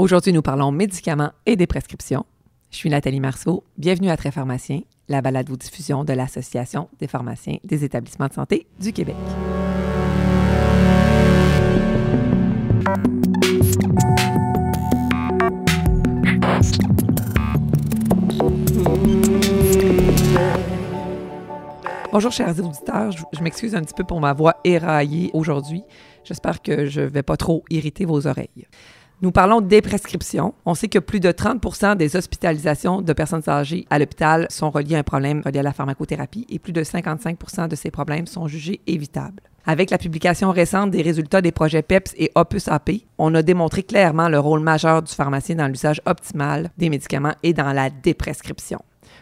Aujourd'hui, nous parlons médicaments et des prescriptions. Je suis Nathalie Marceau. Bienvenue à Très Pharmacien, la balade ou diffusion de l'Association des pharmaciens des établissements de santé du Québec. Bonjour chers auditeurs, je, je m'excuse un petit peu pour ma voix éraillée aujourd'hui. J'espère que je ne vais pas trop irriter vos oreilles. Nous parlons des prescriptions. On sait que plus de 30% des hospitalisations de personnes âgées à l'hôpital sont reliées à un problème relié à la pharmacothérapie et plus de 55% de ces problèmes sont jugés évitables. Avec la publication récente des résultats des projets PEPS et Opus AP, on a démontré clairement le rôle majeur du pharmacien dans l'usage optimal des médicaments et dans la déprescription.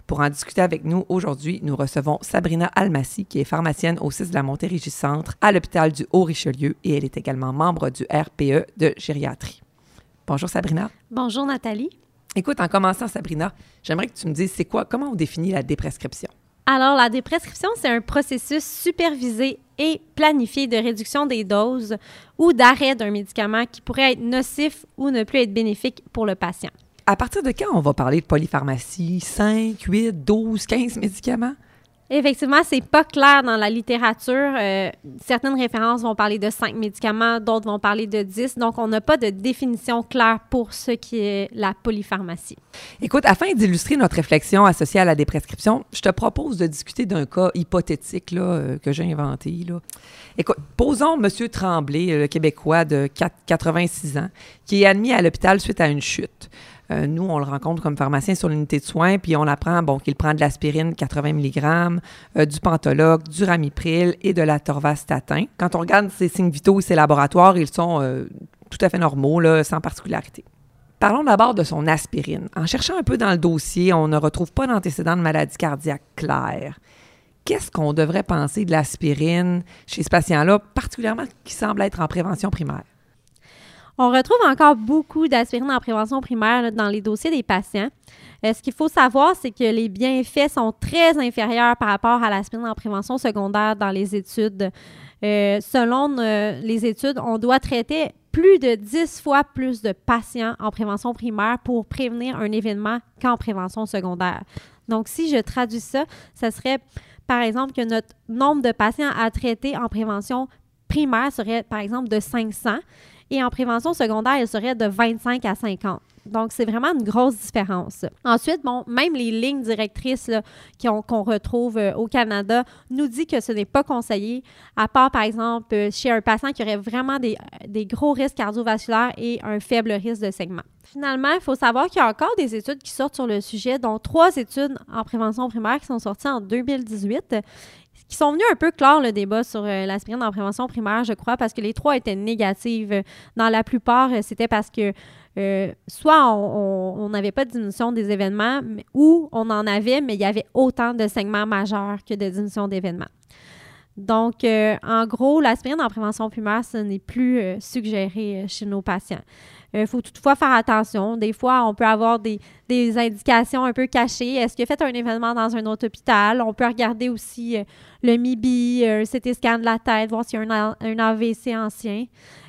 Pour en discuter avec nous aujourd'hui, nous recevons Sabrina Almassi, qui est pharmacienne au 6 de la Montérégie Centre à l'hôpital du Haut-Richelieu et elle est également membre du RPE de gériatrie. Bonjour Sabrina. Bonjour Nathalie. Écoute, en commençant Sabrina, j'aimerais que tu me dises c'est quoi, comment on définit la déprescription? Alors, la déprescription, c'est un processus supervisé et planifié de réduction des doses ou d'arrêt d'un médicament qui pourrait être nocif ou ne plus être bénéfique pour le patient. À partir de quand on va parler de polypharmacie? 5, 8, 12, 15 médicaments? Effectivement, c'est pas clair dans la littérature. Euh, certaines références vont parler de 5 médicaments, d'autres vont parler de 10. Donc, on n'a pas de définition claire pour ce qui est la polypharmacie. Écoute, afin d'illustrer notre réflexion associée à la déprescription, je te propose de discuter d'un cas hypothétique là, euh, que j'ai inventé. Là. Écoute, posons M. Tremblay, euh, le Québécois de 4, ans, qui est admis à l'hôpital suite à une chute. Euh, nous, on le rencontre comme pharmacien sur l'unité de soins, puis on apprend bon, qu'il prend de l'aspirine 80 mg, euh, du pantologue, du ramipril et de la torvastatin. Quand on regarde ses signes vitaux et ses laboratoires, ils sont euh, tout à fait normaux, sans particularité. Parlons d'abord de son aspirine. En cherchant un peu dans le dossier, on ne retrouve pas d'antécédent de maladie cardiaque claire. Qu'est-ce qu'on devrait penser de l'aspirine chez ce patient-là, particulièrement qui semble être en prévention primaire? On retrouve encore beaucoup d'aspirine en prévention primaire dans les dossiers des patients. Euh, ce qu'il faut savoir, c'est que les bienfaits sont très inférieurs par rapport à l'aspirine en prévention secondaire dans les études. Euh, selon euh, les études, on doit traiter plus de 10 fois plus de patients en prévention primaire pour prévenir un événement qu'en prévention secondaire. Donc, si je traduis ça, ça serait par exemple que notre nombre de patients à traiter en prévention primaire serait par exemple de 500 et en prévention secondaire, il serait de 25 à 50. Donc, c'est vraiment une grosse différence. Ensuite, bon, même les lignes directrices qu'on retrouve euh, au Canada nous dit que ce n'est pas conseillé, à part, par exemple, euh, chez un patient qui aurait vraiment des, des gros risques cardiovasculaires et un faible risque de segment. Finalement, il faut savoir qu'il y a encore des études qui sortent sur le sujet, dont trois études en prévention primaire qui sont sorties en 2018 qui sont venus un peu clore le débat sur euh, l'aspirine en prévention primaire, je crois, parce que les trois étaient négatives. Dans la plupart, euh, c'était parce que euh, soit on n'avait pas de diminution des événements, ou on en avait, mais il y avait autant de segments majeurs que de diminution d'événements. Donc, en gros, l'aspirine en prévention primaire, ce n'est plus suggéré chez nos patients. Il euh, faut toutefois faire attention. Des fois, on peut avoir des, indications un peu cachées. Est-ce qu'il a fait un événement dans un autre hôpital? On peut regarder aussi euh, le MIBI, un CT scan de la tête, voir s'il y a un, AVC ancien.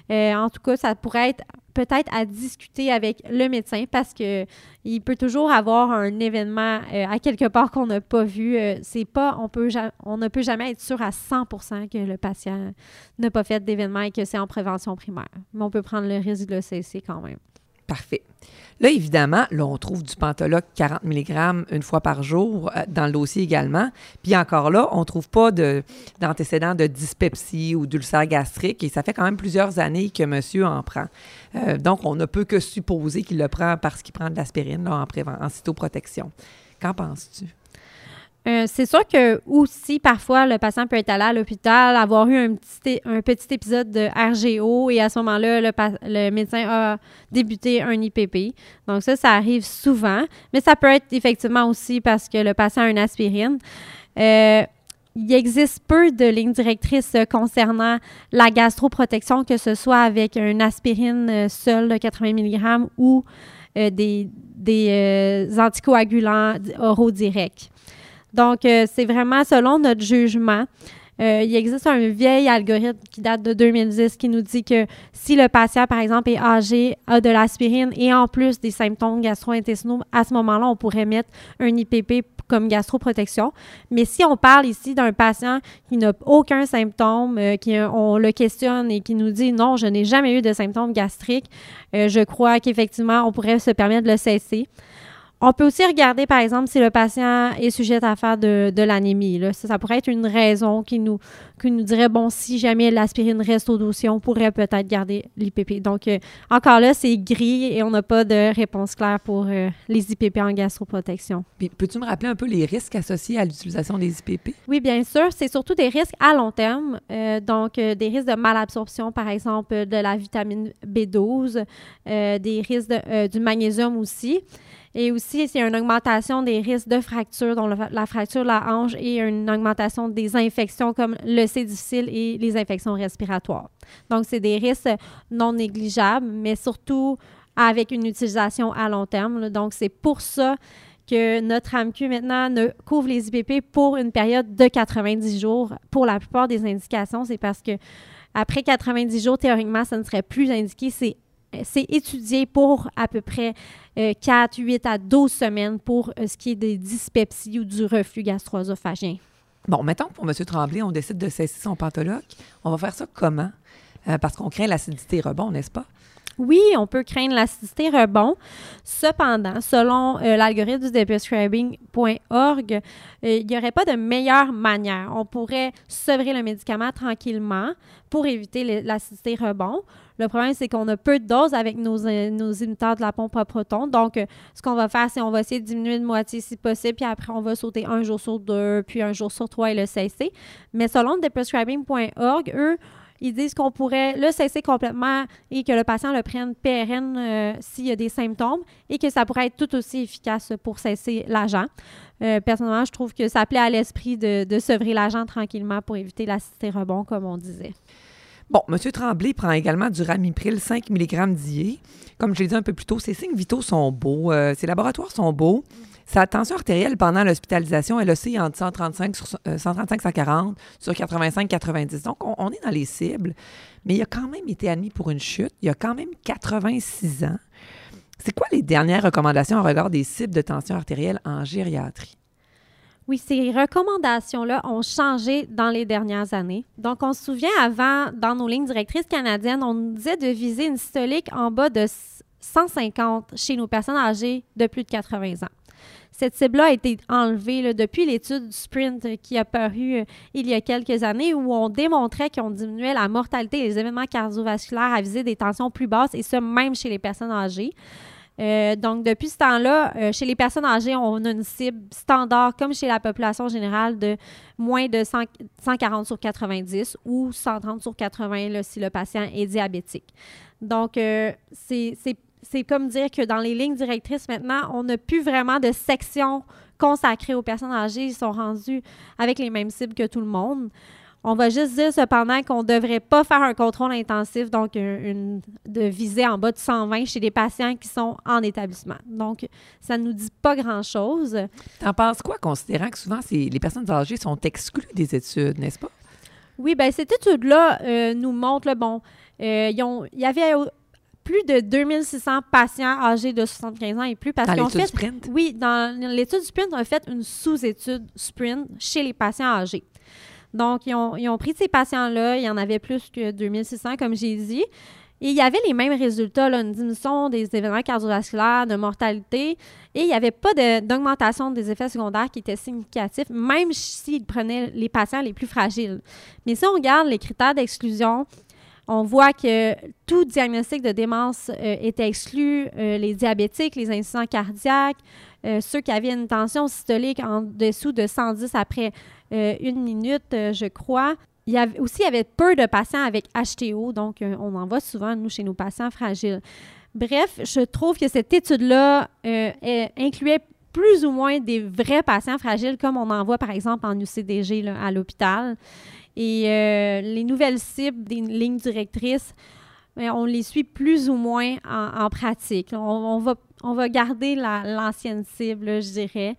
Euh, en tout cas, ça pourrait être peut-être à discuter avec le médecin parce que il peut toujours avoir un événement à quelque part qu'on n'a pas vu. c'est pas, on peut, on ne peut jamais être sûr à 100% que le patient n'a pas fait d'événement et que c'est en prévention primaire. Mais on peut prendre le risque de le cesser quand même. Parfait. Là, évidemment, là, on trouve du Pantoloc 40 mg une fois par jour euh, dans le dossier également. Puis encore là, on ne trouve pas d'antécédents de, dyspepsie ou d'ulcère gastrique et ça fait quand même plusieurs années que monsieur en prend. Euh, donc, on ne peut que supposer qu'il le prend parce qu'il prend de l'aspirine en, en cytoprotection. Qu'en penses-tu? Euh, c'est sûr que aussi, parfois, le patient peut être allé à l'hôpital, avoir eu un petit, un petit épisode de RGO et à ce moment-là, le, médecin a débuté un IPP. Donc ça, ça arrive souvent, mais ça peut être effectivement aussi parce que le patient a une aspirine. Euh, il existe peu de lignes directrices concernant la gastroprotection, que ce soit avec une aspirine euh, seule de 80 mg ou des, des anticoagulants oraux directs. Donc, euh, c'est vraiment selon notre jugement. Euh, il existe un vieil algorithme qui date de 2010 qui nous dit que si le patient, par exemple, est âgé, a de l'aspirine et en plus des symptômes gastro-intestinaux, à ce moment-là, on pourrait mettre un IPP comme gastroprotection. Mais si on parle ici d'un patient qui n'a aucun symptôme, euh, qui on le questionne et qui nous dit non, je n'ai jamais eu de symptômes gastriques, je crois qu'effectivement, on pourrait se permettre de le cesser. On peut aussi regarder, par exemple, si le patient est sujet à faire de, l'anémie. Ça, ça, pourrait être une raison qui nous, qui nous dirait, bon, si jamais l'aspirine reste au dossier, on pourrait peut-être garder l'IPP. Donc, euh, encore là, c'est gris et on n'a pas de réponse claire pour euh, les IPP en gastroprotection. Peux-tu me rappeler un peu les risques associés à l'utilisation des IPP? Oui, bien sûr. C'est surtout des risques à long terme. Euh, donc, des risques de malabsorption, par exemple, de la vitamine B12, des risques du magnésium aussi. Et aussi, c'est une augmentation des risques de fracture, dont la fracture de la hanche et une augmentation des infections comme le C difficile et les infections respiratoires. Donc, c'est des risques non négligeables, mais surtout avec une utilisation à long terme. Donc, c'est pour ça que notre AMQ maintenant ne couvre les IPP pour une période de 90 jours. Pour la plupart des indications, c'est parce que après 90 jours, théoriquement, ça ne serait plus indiqué. C'est étudié pour à peu près 4, euh, 8 à 12 semaines pour euh, ce qui est des dyspepsies ou du reflux gastro-œsophagien. Bon, mettons pour M. Tremblay, on décide de cesser son pantologue. On va faire ça comment? Euh, parce qu'on craint l'acidité rebond, n'est-ce pas? Oui, on peut craindre l'acidité rebond. Cependant, selon euh, l'algorithme du prescribing.org, euh, il n'y aurait pas de meilleure manière. On pourrait sevrer le médicament tranquillement pour éviter l'acidité rebond. Le problème, c'est qu'on a peu de doses avec nos, euh, nos de la pompe à proton. Donc, ce qu'on va faire, c'est qu'on va essayer de diminuer de moitié si possible, puis après, on va sauter un jour sur deux, puis un jour sur trois et le cesser. Mais selon theprescribing.org, eux, ils disent qu'on pourrait le cesser complètement et que le patient le prenne pérenne euh, s'il y a des symptômes et que ça pourrait être tout aussi efficace pour cesser l'agent. Euh, personnellement, je trouve que ça plaît à l'esprit de, sevrer l'agent tranquillement pour éviter l'acidité rebond, comme on disait. Bon, M. Tremblay prend également du ramipril 5 mg d'IE. Comme je l'ai dit un peu plus tôt, ses signes vitaux sont beaux, euh, ses laboratoires sont beaux. Sa tension artérielle pendant l'hospitalisation, elle oscille entre 135 sur 135 140 sur 85 90. Donc on, est dans les cibles, mais il a quand même été admis pour une chute. Il a quand même 86 ans. C'est quoi les dernières recommandations en regard des cibles de tension artérielle en gériatrie? Oui, ces recommandations-là ont changé dans les dernières années. Donc, on se souvient avant, dans nos lignes directrices canadiennes, on nous disait de viser une systolique en bas de 150 chez nos personnes âgées de plus de 80 ans. Cette cible-là a été enlevée depuis l'étude du sprint euh, qui a paru euh, il y a quelques années où on démontrait qu'on diminuait la mortalité des événements cardiovasculaires à viser des tensions plus basses et ce, même chez les personnes âgées. Euh, donc, depuis ce temps-là, chez les personnes âgées, on a une cible standard, comme chez la population générale, de moins de 140 sur 90 ou 130 sur 80 si le patient est diabétique. Donc, c'est c'est comme dire que dans les lignes directrices maintenant, on n'a plus vraiment de section consacrée aux personnes âgées. Ils sont rendus avec les mêmes cibles que tout le monde. On va juste dire cependant qu'on ne devrait pas faire un contrôle intensif, donc une, de viser en bas de 120 chez des patients qui sont en établissement. Donc, ça ne nous dit pas grand-chose. T'en penses quoi, considérant que souvent les personnes âgées sont exclues des études, n'est-ce pas? Oui, bien, cette étude-là euh, nous montre, bon, euh, il y avait plus de 2600 patients âgés de 75 ans et plus. Parce dans l'étude Sprint? Oui, dans l'étude Sprint, on a fait une sous-étude Sprint chez les patients âgés. Donc, ils ont, ils ont pris ces patients-là, il y en avait plus que 2600, comme j'ai dit. Et il y avait les mêmes résultats, là, une diminution des événements cardiovasculaires, de mortalité, et il n'y avait pas d'augmentation des effets secondaires qui étaient significatifs, même s'ils prenaient les patients les plus fragiles. Mais si on regarde les critères d'exclusion, on voit que tout diagnostic de démence euh, était exclu, euh, les diabétiques, les incidents cardiaques, euh, ceux qui avaient une tension systolique en dessous de 110 après une minute, je crois. Il y avait aussi avait peu de patients avec HTO, donc on en voit souvent, nous, chez nos patients fragiles. Bref, je trouve que cette étude-là incluait plus ou moins des vrais patients fragiles, comme on en voit par exemple en UCDG à l'hôpital. Et euh, les nouvelles cibles des lignes directrices, ben, on les suit plus ou moins en, pratique. On, va, on va garder l'ancienne cible, je dirais.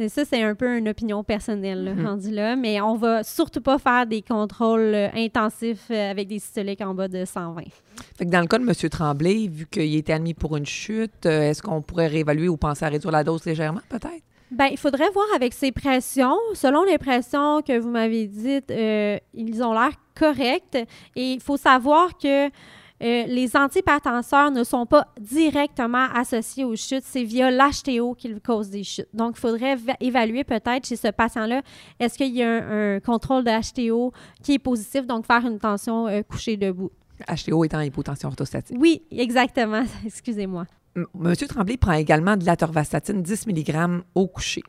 Et ça, c'est un peu une opinion personnelle, là, Mhm. rendu là. Mais on va surtout pas faire des contrôles euh, intensifs euh, avec des systoliques en bas de 120. Fait que dans le cas de M. Tremblay, vu qu'il était admis pour une chute, est-ce qu'on pourrait réévaluer ou penser à réduire la dose légèrement, peut-être? Ben, il faudrait voir avec ses pressions. Selon les pressions que vous m'avez dites, euh, ils ont l'air corrects. Et il faut savoir que euh, les antihypertenseurs ne sont pas directement associés aux chutes. C'est via l'HTO qu'ils causent des chutes. Donc, il faudrait va- évaluer peut-être chez ce patient-là, est-ce qu'il y a un, un contrôle de HTO qui est positif, donc faire une tension euh, couchée debout. HTO étant hypotension orthostatique. Oui, exactement. Excusez-moi. M- Tremblay prend également de l'atorvastatine 10 mg au coucher.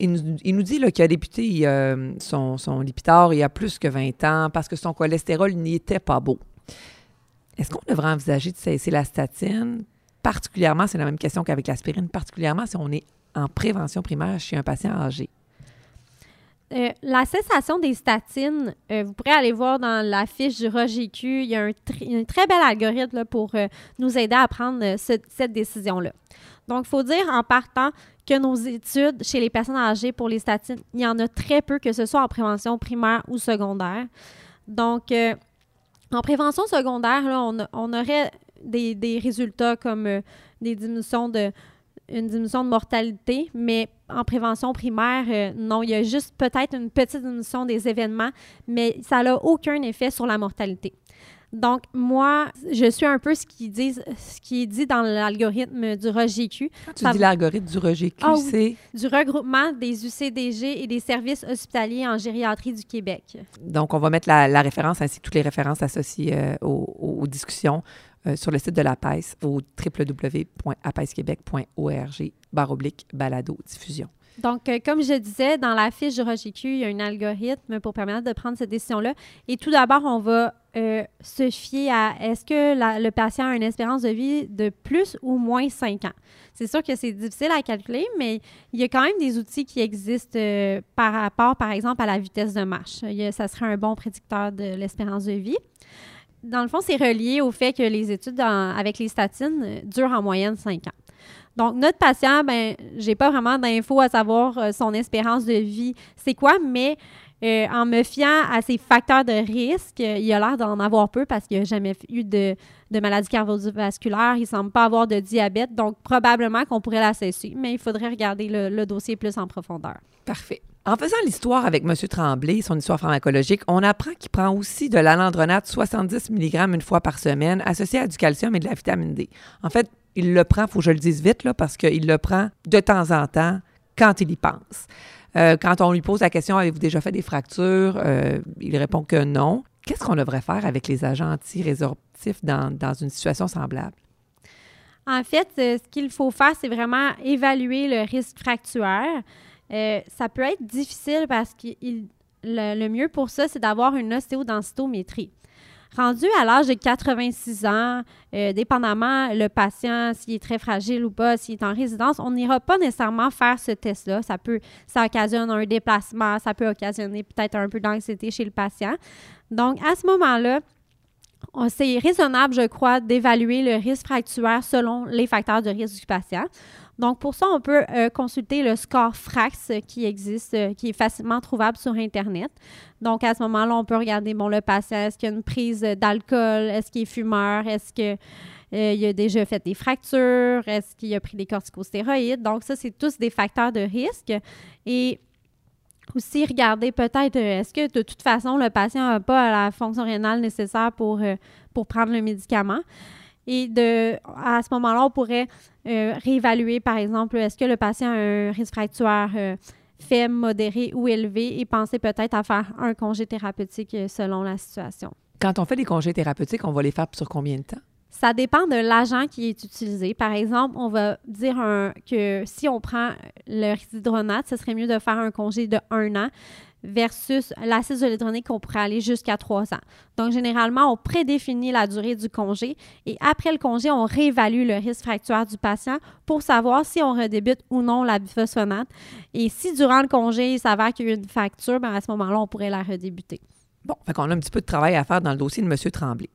Il nous, dit qu'il a débuté euh, son, son il y a plus que 20 ans parce que son cholestérol n'y était pas beau. Est-ce qu'on devrait envisager de cesser la statine? Particulièrement, c'est la même question qu'avec l'aspirine, particulièrement si on est en prévention primaire chez un patient âgé. Euh, la cessation des statines, euh, vous pourrez aller voir dans la fiche du ROGQ, il y a un, tr- un très bel algorithme pour euh, nous aider à prendre ce- cette décision-là. Donc, il faut dire en partant que nos études chez les personnes âgées pour les statines, il y en a très peu, que ce soit en prévention primaire ou secondaire. Donc, en prévention secondaire, on, aurait des, résultats comme des diminutions de une diminution de mortalité, mais en prévention primaire, euh, non, il y a juste peut-être une petite diminution des événements, mais ça n'a aucun effet sur la mortalité. Donc, moi, je suis un peu ce qui, dit, ce qui est dit dans l'algorithme du ROGQ, Quand tu Ça dis l'algorithme du rejet Q, Ah oui. c'est? du regroupement des UCDG et des services hospitaliers en gériatrie du Québec. Donc, on va mettre la, la référence ainsi que toutes les références associées euh, aux discussions euh, sur le site de l'APES au www.apesquebec.org barre oblique balado diffusion. Donc, euh, comme je disais, dans la fiche du ROGQ, il y a un algorithme pour permettre de prendre cette décision-là. Et tout d'abord, on va euh, se fier à est-ce que la- le patient a une espérance de vie de plus ou moins 5 ans? C'est sûr que c'est difficile à calculer, mais il y a quand même des outils qui existent par rapport, par exemple, à la vitesse de marche. Ça serait un bon prédicteur de l'espérance de vie. Dans le fond, c'est relié au fait que les études avec les statines euh, durent en moyenne 5 ans. Donc, notre patient, ben, j'ai pas vraiment d'infos à savoir euh, son espérance de vie, c'est quoi, mais euh, en me fiant à ses facteurs de risque, il a l'air d'en avoir peu parce qu'il n'a jamais eu de, maladie cardiovasculaire, il semble pas avoir de diabète, donc probablement qu'on pourrait la cesser, mais il faudrait regarder le dossier plus en profondeur. Parfait. En faisant l'histoire avec M. Tremblay, son histoire pharmacologique, on apprend qu'il prend aussi de l'alandronate 70 mg une fois par semaine, associé à du calcium et de la vitamine D. En fait, il le prend, faut que je le dise vite, là, parce qu'il le prend de temps en temps quand il y pense. Euh, quand on lui pose la question, avez-vous déjà fait des fractures? Euh, il répond que non. Qu'est-ce qu'on devrait faire avec les agents antirésorptifs dans, dans une situation semblable? En fait, euh, ce qu'il faut faire, c'est vraiment évaluer le risque fracturaire. Euh, ça peut être difficile parce que le, mieux pour ça, c'est d'avoir une ostéodensitométrie. Rendu à l'âge de 86 ans, euh, dépendamment le patient, s'il est très fragile ou pas, s'il est en résidence, on n'ira pas nécessairement faire ce test-là. Ça peut, ça occasionne un déplacement, ça peut occasionner peut-être un peu d'anxiété chez le patient. Donc, à ce moment-là, c'est raisonnable, je crois, d'évaluer le risque fracturaire selon les facteurs de risque du patient. Donc, pour ça, on peut euh, consulter le score FRAX euh, qui existe, euh, qui est facilement trouvable sur Internet. Donc, à ce moment-là, on peut regarder, bon, le patient, est-ce qu'il y a une prise d'alcool? Est-ce qu'il est fumeur? Est-ce qu'il a déjà fait des fractures? Est-ce qu'il a pris des corticostéroïdes? Donc, ça, c'est tous des facteurs de risque. Et aussi, regarder peut-être, est-ce que de toute façon, le patient n'a pas la fonction rénale nécessaire pour, pour prendre le médicament? Et de, à ce moment-là, on pourrait euh, réévaluer, par exemple, est-ce que le patient a un risque fracturaire euh, faible, modéré ou élevé et penser peut-être à faire un congé thérapeutique euh, selon la situation. Quand on fait des congés thérapeutiques, on va les faire sur combien de temps? Ça dépend de l'agent qui est utilisé. Par exemple, on va dire un- que si on prend le résidronate, ce serait mieux de faire un congé de un an versus l'acide zoledronique qu'on pourrait aller jusqu'à trois ans. Donc, généralement, on prédéfinit la durée du congé et après le congé, on réévalue le risque fracturaire du patient pour savoir si on redébute ou non la biphosphonate. Et si durant le congé, il s'avère qu'il y a une fracture, ben à ce moment-là, on pourrait la redébuter. Bon, fait qu'on a un petit peu de travail à faire dans le dossier de M. Tremblay.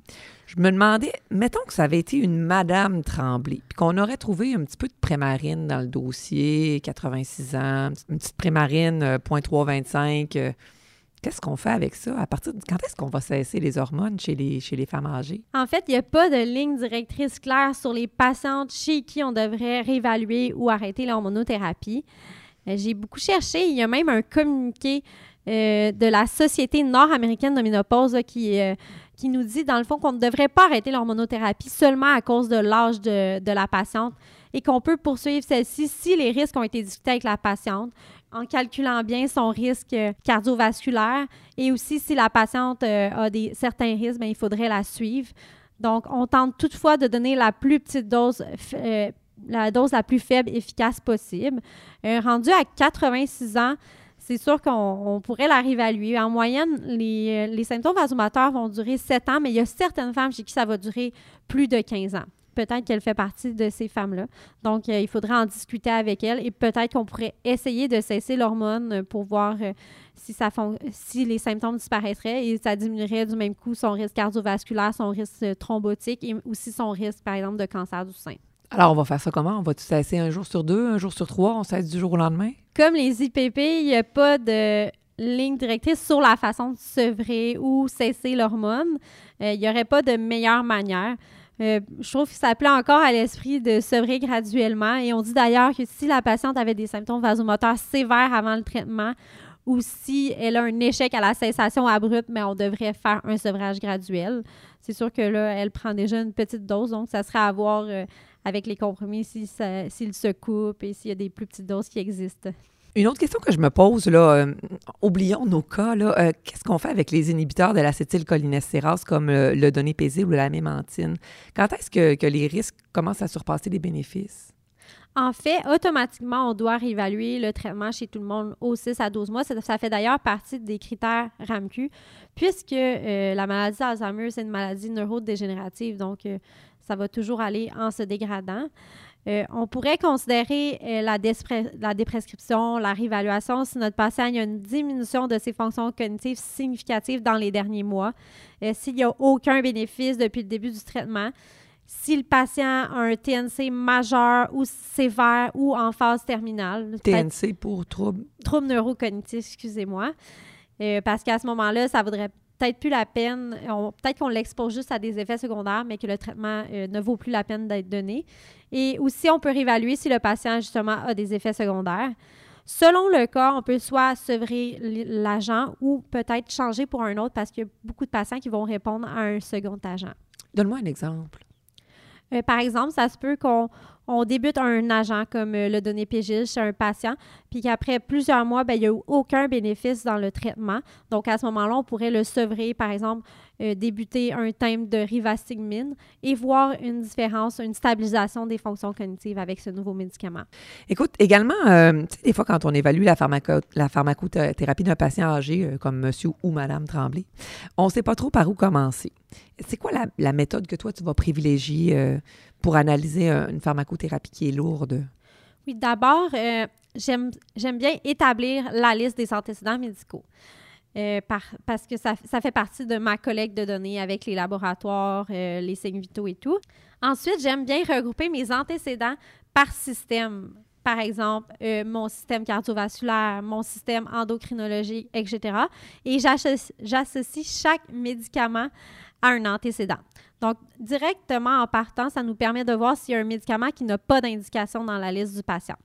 Je me demandais, mettons que ça avait été une Madame Tremblay, puis qu'on aurait trouvé un petit peu de prémarine dans le dossier, 86 ans, une petite prémarine euh, 0.325. euh, Qu'est-ce qu'on fait avec ça? À partir de quand est-ce qu'on va cesser les hormones chez les, chez les femmes âgées? En fait, il n'y a pas de ligne directrice claire sur les patientes chez qui on devrait réévaluer ou arrêter l'hormonothérapie. Euh, J'ai beaucoup cherché. Il y a même un communiqué euh, de la Société nord-américaine de ménopause qui, euh, qui nous dit, dans le fond, qu'on ne devrait pas arrêter l'hormonothérapie seulement à cause de l'âge de, de la patiente et qu'on peut poursuivre celle-ci si les risques ont été discutés avec la patiente en calculant bien son risque cardiovasculaire et aussi si la patiente euh, a des, certains risques, bien, il faudrait la suivre. Donc, on tente toutefois de donner la plus petite dose, la dose la plus faible efficace possible. Rendu à 86 ans, c'est sûr qu'on on pourrait la réévaluer. En moyenne, les, euh, les symptômes vasomoteurs vont durer 7 ans, mais il y a certaines femmes chez qui ça va durer plus de 15 ans. Peut-être qu'elle fait partie de ces femmes-là. Donc, euh, il faudrait en discuter avec elle et peut-être qu'on pourrait essayer de cesser l'hormone pour voir euh, si, ça si les symptômes disparaîtraient et ça diminuerait du même coup son risque cardiovasculaire, son risque thrombotique et aussi son risque, par exemple, de cancer du sein. Alors, on va faire ça comment? On va-tu cesser un jour sur deux, un jour sur trois? On cesse du jour au lendemain? Comme les IPP, il n'y a pas de ligne directrice sur la façon de sevrer ou cesser l'hormone. Euh, il n'y aurait pas de meilleure manière. Euh, je trouve que ça plaît encore à l'esprit de sevrer graduellement. Et on dit d'ailleurs que si la patiente avait des symptômes vasomoteurs sévères avant le traitement ou si elle a un échec à la cessation abrupte, mais on devrait faire un sevrage graduel. C'est sûr que là, elle prend déjà une petite dose, donc ça serait à voir euh, avec les compromis si ça- s'ils se coupent et s'il y a des plus petites doses qui existent. Une autre question que je me pose, là, euh, oublions nos cas, là, euh, qu'est-ce qu'on fait avec les inhibiteurs de l'acétylcholinestérase comme euh, le donépésile ou la mémantine? Quand est-ce que, que les risques commencent à surpasser les bénéfices? En fait, automatiquement, on doit réévaluer le traitement chez tout le monde aux 6 à 12 mois. Ça, ça fait d'ailleurs partie des critères RAMQ, puisque euh, la maladie d'Alzheimer, c'est une maladie neurodégénérative, donc euh, ça va toujours aller en se dégradant. Euh, on pourrait considérer euh, la, déprescription, la réévaluation si notre patient il y a une diminution de ses fonctions cognitives significatives dans les derniers mois, euh, s'il n'y a aucun bénéfice depuis le début du traitement, si le patient a un TNC majeur ou sévère ou en phase terminale, TNC pour trouble. trouble neurocognitif, excusez-moi, parce qu'à ce moment-là, ça vaudrait peut-être plus la peine, peut-être qu'on l'expose juste à des effets secondaires, mais que le traitement euh, ne vaut plus la peine d'être donné. Et aussi, on peut réévaluer si le patient, justement, a des effets secondaires. Selon le cas, on peut soit sevrer l'agent ou peut-être changer pour un autre parce qu'il y a beaucoup de patients qui vont répondre à un second agent. Donne-moi un exemple. Euh, par exemple, ça se peut qu'on on débute un agent comme euh, le donépégil chez un patient, puis qu'après plusieurs mois, ben, il n'y a aucun bénéfice dans le traitement. Donc, à ce moment-là, on pourrait le sevrer, par exemple, euh, débuter un thème de rivastigmine et voir une différence, une stabilisation des fonctions cognitives avec ce nouveau médicament. Écoute, également, euh, des fois, quand on évalue la, pharmaco la pharmacothérapie d'un patient âgé euh, comme monsieur ou madame Tremblay, on ne sait pas trop par où commencer. C'est quoi la, la méthode que toi, tu vas privilégier pour analyser une pharmacothérapie qui est lourde? Oui, d'abord, j'aime bien établir la liste des antécédents médicaux. Euh, par- parce que ça, fait partie de ma collecte de données avec les laboratoires, euh, les signes vitaux et tout. Ensuite, j'aime bien regrouper mes antécédents par système. Par exemple, euh, mon système cardiovasculaire, mon système endocrinologique, etc. Et j'associe chaque médicament à un antécédent. Donc, directement en partant, ça nous permet de voir s'il y a un médicament qui n'a pas d'indication dans la liste du patient.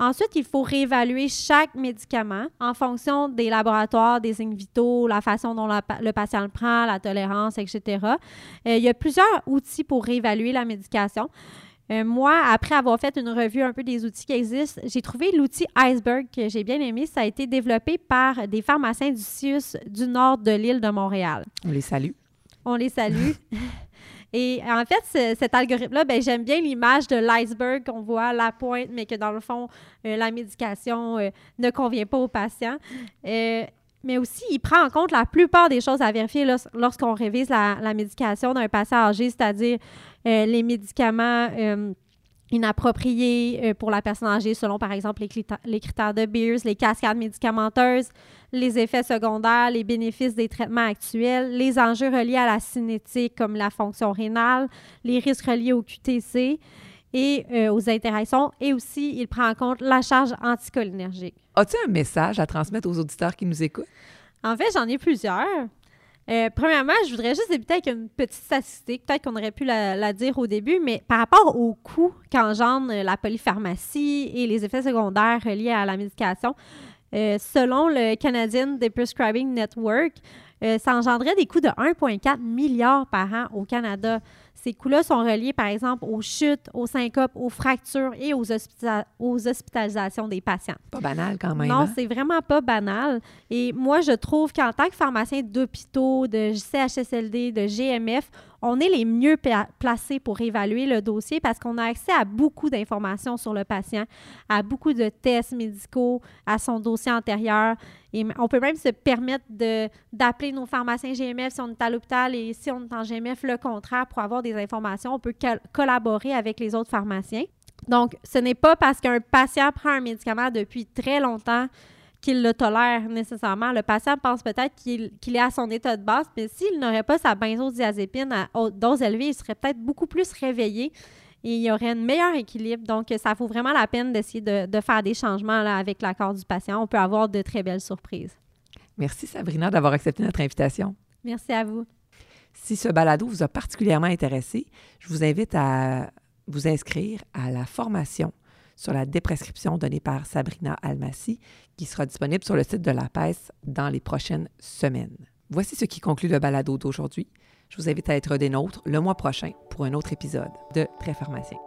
Ensuite, il faut réévaluer chaque médicament en fonction des laboratoires, des signes vitaux, la façon dont la le patient le prend, la tolérance, etc. Euh, il y a plusieurs outils pour réévaluer la médication. Euh, moi, après avoir fait une revue un peu des outils qui existent, j'ai trouvé l'outil Iceberg que j'ai bien aimé. Ça a été développé par des pharmaciens du CIUS du nord de l'île de Montréal. On les salue. On les salue. Et en fait, ce- cet algorithme-là, ben, j'aime bien l'image de l'iceberg qu'on voit à la pointe, mais que dans le fond, euh, la médication euh, ne convient pas au patient. Euh, mais aussi, il prend en compte la plupart des choses à vérifier lors- lorsqu'on révise la, la médication d'un patient âgé, c'est-à-dire les médicaments inappropriées euh, pour la personne âgée selon, par exemple, les, les, critères de Beers, les cascades médicamenteuses, les effets secondaires, les bénéfices des traitements actuels, les enjeux reliés à la cinétique comme la fonction rénale, les risques reliés au QTC et euh, aux interactions, et aussi, il prend en compte la charge anticholinergique. As-tu un message à transmettre aux auditeurs qui nous écoutent? En fait, j'en ai plusieurs. Euh, premièrement, je voudrais juste débuter avec une petite statistique, peut-être qu'on aurait pu la, dire au début, mais par rapport au coût qu'engendre la polypharmacie et les effets secondaires reliés à la médication, euh, selon le Canadian Prescribing Network, euh, ça engendrait des coûts de 1,4 milliard par an au Canada. Ces coûts-là sont reliés, par exemple, aux chutes, aux syncopes, aux fractures et aux, aux hospitalisations des patients. Pas banal quand même. Non, hein? c'est vraiment pas banal. Et moi, je trouve qu'en tant que pharmacien d'hôpitaux, de CHSLD, de GMF, on est les mieux placés pour évaluer le dossier parce qu'on a accès à beaucoup d'informations sur le patient, à beaucoup de tests médicaux, à son dossier antérieur. On peut même se permettre d'appeler nos pharmaciens GMF si on est à l'hôpital et si on est en GMF, le contraire, pour avoir des informations. On peut collaborer avec les autres pharmaciens. Donc, ce n'est pas parce qu'un patient prend un médicament depuis très longtemps qu'il le tolère nécessairement. Le patient pense peut-être qu'il est à son état de base, mais s'il n'aurait pas sa benzodiazépine à dose élevée, il serait peut-être beaucoup plus réveillé et il y aurait un meilleur équilibre. Donc, ça vaut vraiment la peine d'essayer de, faire des changements là, avec l'accord du patient. On peut avoir de très belles surprises. Merci Sabrina d'avoir accepté notre invitation. Merci à vous. Si ce balado vous a particulièrement intéressé, je vous invite à vous inscrire à la formation sur la déprescription donnée par Sabrina Almassi, qui sera disponible sur le site de la PES dans les prochaines semaines. Voici ce qui conclut le balado d'aujourd'hui. Je vous invite à être des nôtres le mois prochain pour un autre épisode de pharmacien.